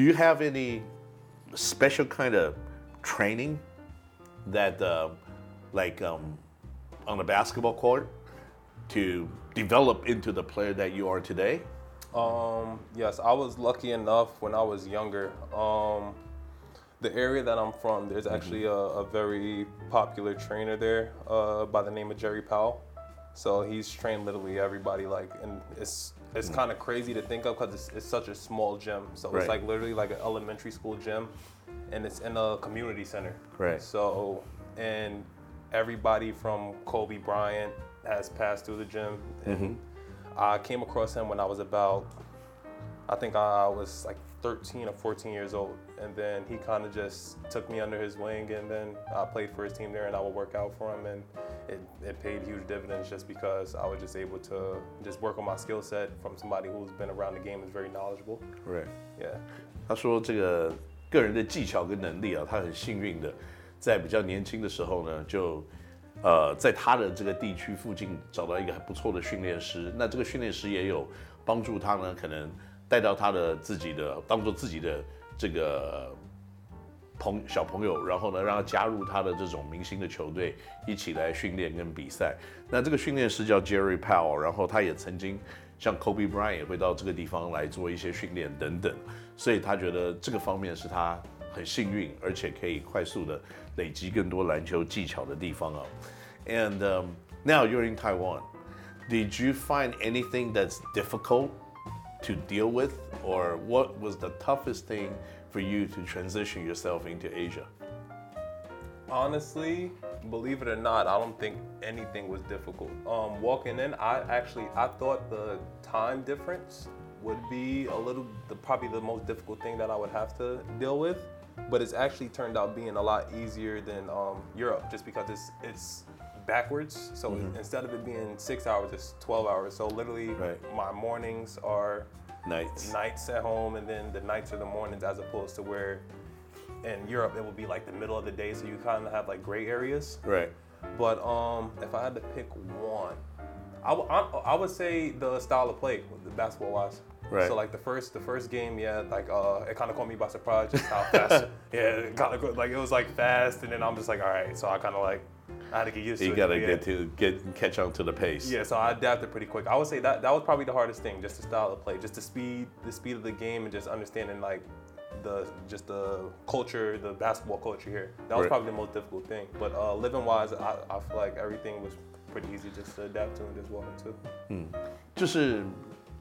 you have any special kind of training that, uh, like, um, on a basketball court to develop into the player that you are today? Um, yes, I was lucky enough when I was younger. Um, the area that I'm from, there's actually a, a very popular trainer there uh, by the name of Jerry Powell. So he's trained literally everybody. Like, and it's it's kind of crazy to think of because it's, it's such a small gym. So Right. it's like literally like an elementary school gym, and it's in a community center. Right. So and everybody from Kobe Bryant has passed through the gym. And mm-hmm. I came across him when I was about, I think I was like 13 or 14 years old And then he kind of just took me under his wing, and then I played for his team there, and I would work out for him, and it, it paid huge dividends just because I was just able to just work on my skill set from somebody who's been around the game and is very knowledgeable. Right. Yeah. 他说这个个人的技巧跟能力啊，他很幸运的，在比较年轻的时候呢，就呃在他的这个地区附近找到一个还不错的训练师。那这个训练师也有帮助他呢，可能带到他的自己的当做自己的 这个朋小朋友，然后呢，让他加入他的这种明星的球队，一起来训练跟比赛。那这个训练师叫 Jerry Powell，然后他也曾经像 Kobe Bryant 也会到这个地方来做一些训练等等，所以他觉得这个方面是他很幸运，而且可以快速的累积更多篮球技巧的地方啊。And now you're in Taiwan. Did you find anything that's difficult to deal with, or what was the toughest thing for you to transition yourself into Asia? Honestly, believe it or not, I don't think anything was difficult. Um, walking in, I actually I thought the time difference would be a little, the, probably the most difficult thing that I would have to deal with. But it's actually turned out being a lot easier than um, Europe, just because it's it's backwards. So instead of it being six hours, it's 12 hours. So literally, Right. my mornings are Nights. nights at home, and then the nights are the mornings, as opposed to where in Europe it would be like the middle of the day, so you kind of have like gray areas. Right. But um, if I had to pick one, I, w- I, I would say the style of play, the basketball wise. Right. So like the first the first game, yeah, like uh, it kind of caught me by surprise just how fast. yeah, it kind of like it was like fast, and then I'm just like, all right. So I kind of like I had to get used You to gotta it. yeah. get to get catch on to the pace. Yeah, so I adapted pretty quick. I would say that that was probably the hardest thing, just the style of play, just the speed, the speed of the game, and just understanding like the just the culture, the basketball culture here. That was Right. probably the most difficult thing. But uh, living wise, I, I feel like everything was pretty easy just to adapt to and just walk into. 就是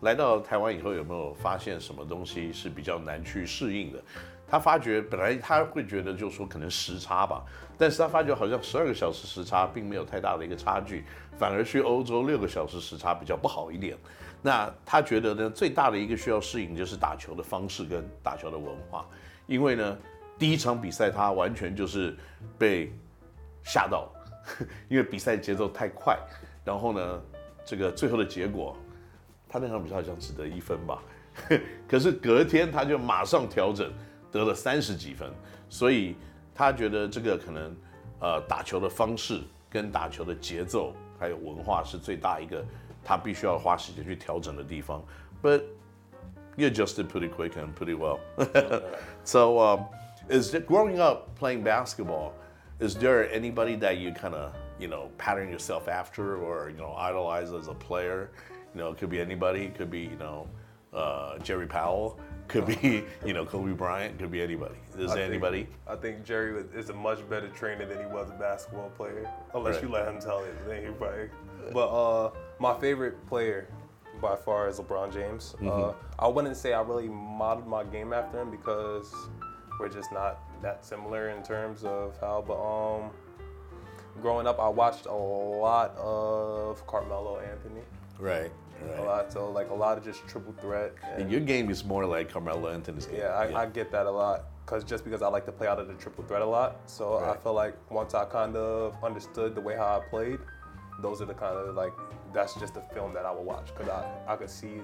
来到台湾以后，有没有发现什么东西是比较难去适应的？ 他发觉本来他会觉得就是说可能时差吧，但是他发觉好像十二个小时时差并没有太大的一个差距，反而去欧洲六个小时时差比较不好一点。那他觉得呢，最大的一个需要适应就是打球的方式跟打球的文化，因为呢，第一场比赛他完全就是被吓到，因为比赛节奏太快，然后呢，这个最后的结果，他那场比赛好像只得一分吧，可是隔天他就马上调整，得了三十几分，所以他觉得这个可能呃打球的方式跟打球的节奏还有文化是最大一个他必须要花时间去调整的地方，but you adjusted pretty quick and pretty well. so, um, is it growing up playing basketball? Is there anybody that you kind of you know pattern yourself after or you know idolize as a player? You know, it could be anybody. It could be you know uh, Jerry Powell. Could be you know Kobe Bryant. Could be anybody. Is I there think- anybody? I think Jerry is a much better trainer than he was a basketball player, unless Right. you let him tell it. Then he probably. But uh, my favorite player by far is LeBron James. Uh, I wouldn't say I really modeled my game after him because we're just not that similar in terms of how. But um, growing up, I watched a lot of Carmelo Anthony. Right. A lot, so like a lot of just triple threat. And your game is more like Carmelo Anthony's game. Yeah, I, I get that a lot. Cause just because I like to play out of the triple threat a lot, so I feel like once I kind of understood the way how I played, those are the kind of like that's just the film that I would watch. Cause I I could see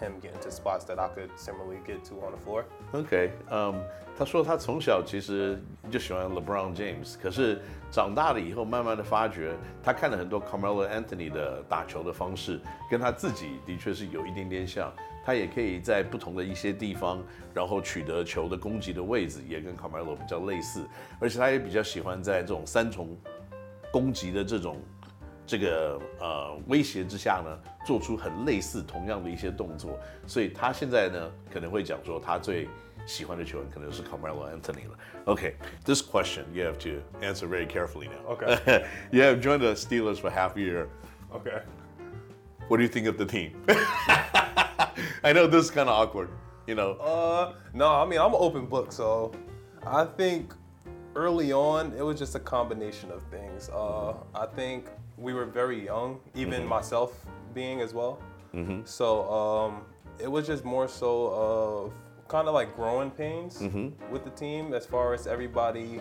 him get into spots that I could similarly get to on the floor. OK，嗯、他说他从小其实就喜欢 LeBron James，可是长大了以后，慢慢的发觉他看了很多 Carmelo Anthony 的打球的方式，跟他自己的确是有一点点像。他也可以在不同的一些地方，然后取得球的攻击的位置，也跟 Carmelo 比较类似，而且他也比较喜欢在这种三重攻击的这种这个呃威胁之下呢，做出很类似同样的一些动作，所以他现在呢可能会讲说他最喜欢的球员可能是 Carmelo Anthony 了。Okay, this question you have to answer very carefully now. Okay. you have joined the Steelers for half a year. Okay. What do you think of the team? I know this is kind of awkward. You know. Uh, no, I mean I'm an open book, so I think early on it was just a combination of things. Uh, I think we were very young, even myself being as well. So um, it was just more so of kind of like growing pains with the team as far as everybody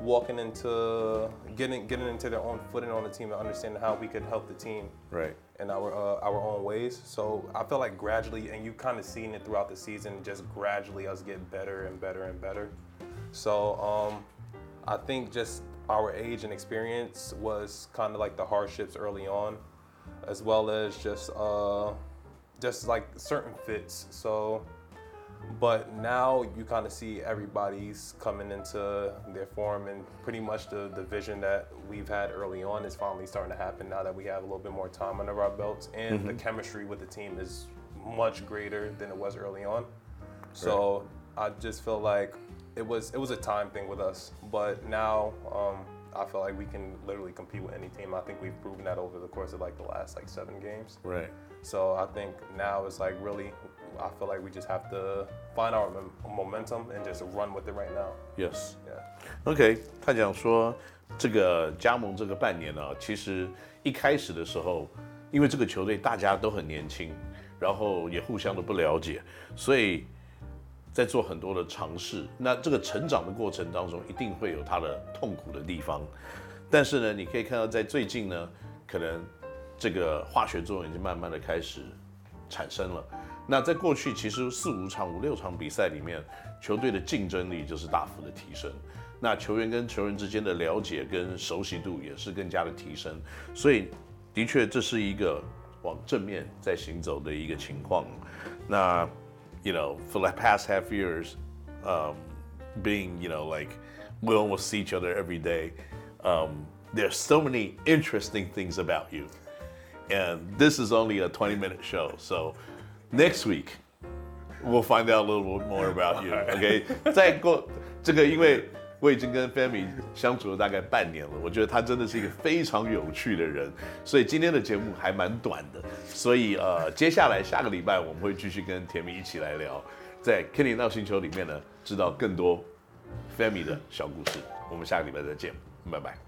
walking into getting getting into their own footing on the team and understanding how we could help the team Right. in our uh, our own ways. So I feel like gradually, and you kind of seen it throughout the season, just gradually us get better and better and better. So um, I think just our age and experience was kind of like the hardships early on, as well as just uh, just like certain fits. So. But now you kind of see everybody's coming into their form, and pretty much the, the vision that we've had early on is finally starting to happen now that we have a little bit more time under our belts, and the chemistry with the team is much greater than it was early on. So I just feel like it was it was a time thing with us, but now um, I feel like we can literally compete with any team. I think we've proven that over the course of like the last like seven games. Right. So I think now it's like really, I feel like we just have to find our mom- momentum and just run with it right now. Yes. Yeah. OK，他讲说这个加盟这个半年呢、其实一开始的时候，因为这个球队大家都很年轻，然后也互相的不了解，所以 在做很多的尝试。那这个成长的过程当中，一定会有它的痛苦的地方。但是呢，你可以看到在最近呢，可能这个化学作用已经慢慢的开始产生了。那在过去其实四五场、五六场比赛里面，球队的竞争力就是大幅的提升。那球员跟球员之间的了解跟熟悉度也是更加的提升，所以的确这是一个往正面在行走的一个情况。那 you know for the past half years, um, being you know like we almost see each other every day. Um, there's so many interesting things about you, and this is only a 20 minute show. So next week we'll find out a little bit more about you. OK，再过这个，因为 我已经跟 Femi 相处了大概半年了，我觉得他真的是一个非常有趣的人，所以今天的节目还蛮短的。所以呃，接下来下个礼拜我们会继续跟甜蜜一起来聊，在 Kenny 闹星球里面呢，知道更多 Femi 的小故事。我们下个礼拜再见，拜拜。